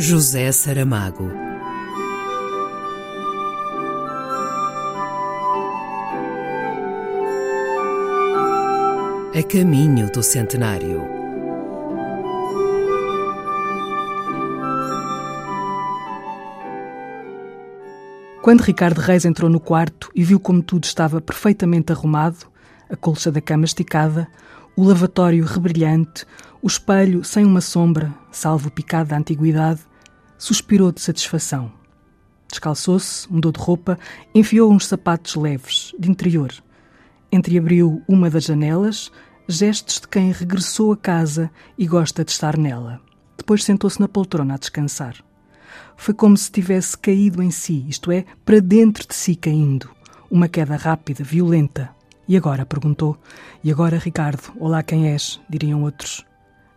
José Saramago. A caminho do centenário. Quando Ricardo Reis entrou no quarto e viu como tudo estava perfeitamente arrumado, a colcha da cama esticada, o lavatório rebrilhante, o espelho sem uma sombra, salvo o picado da antiguidade, suspirou de satisfação. Descalçou-se, mudou de roupa, enfiou uns sapatos leves, de interior. Entreabriu uma das janelas, gestos de quem regressou a casa e gosta de estar nela. Depois sentou-se na poltrona a descansar. Foi como se tivesse caído em si, isto é, para dentro de si caindo. Uma queda rápida, violenta. E agora? perguntou. E agora, Ricardo? Olá, quem és? diriam outros.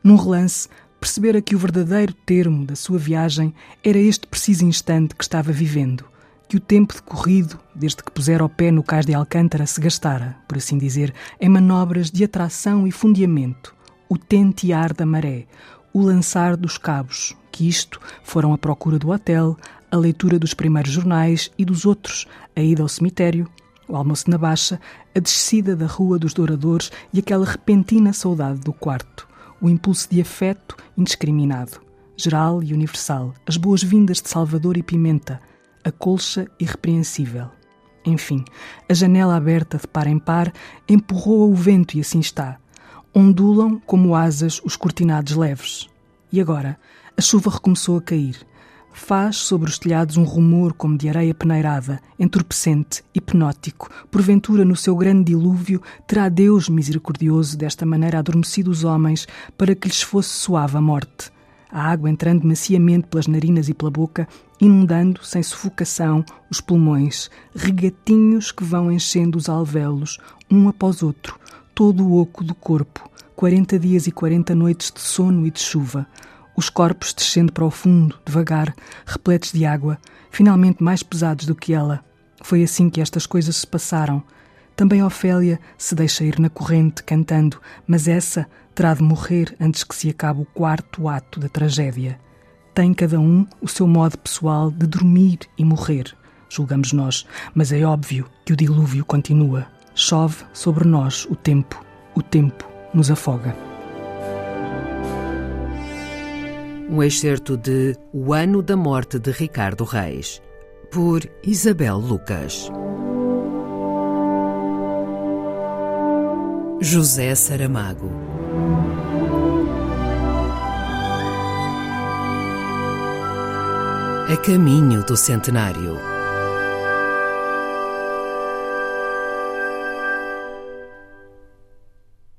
Num relance, percebera que o verdadeiro termo da sua viagem era este preciso instante que estava vivendo, que o tempo decorrido, desde que pusera o pé no cais de Alcântara, se gastara, por assim dizer, em manobras de atração e fundeamento, o tentear da maré, o lançar dos cabos, que isto foram a procura do hotel, a leitura dos primeiros jornais e dos outros, a ida ao cemitério, o almoço na baixa, a descida da Rua dos Douradores e aquela repentina saudade do quarto o impulso de afeto indiscriminado, geral e universal, as boas-vindas de Salvador e Pimenta, a colcha irrepreensível. Enfim, a janela aberta de par em par empurrou o vento e assim está. Ondulam como asas os cortinados leves. E agora, a chuva recomeçou a cair faz sobre os telhados um rumor como de areia peneirada, entorpecente, hipnótico. Porventura, no seu grande dilúvio, terá Deus misericordioso desta maneira adormecido os homens para que lhes fosse suave a morte. A água entrando maciamente pelas narinas e pela boca, inundando, sem sufocação, os pulmões, regatinhos que vão enchendo os alvéolos, um após outro, todo o oco do corpo, quarenta dias e quarenta noites de sono e de chuva, os corpos descendo para o fundo, devagar, repletos de água, finalmente mais pesados do que ela. Foi assim que estas coisas se passaram. Também Ofélia se deixa ir na corrente, cantando, mas essa terá de morrer antes que se acabe o quarto ato da tragédia. Tem cada um o seu modo pessoal de dormir e morrer, julgamos nós, mas é óbvio que o dilúvio continua. Chove sobre nós o tempo, o tempo nos afoga. Um excerto de O Ano da Morte de Ricardo Reis, por Isabel Lucas. José Saramago. A caminho do centenário.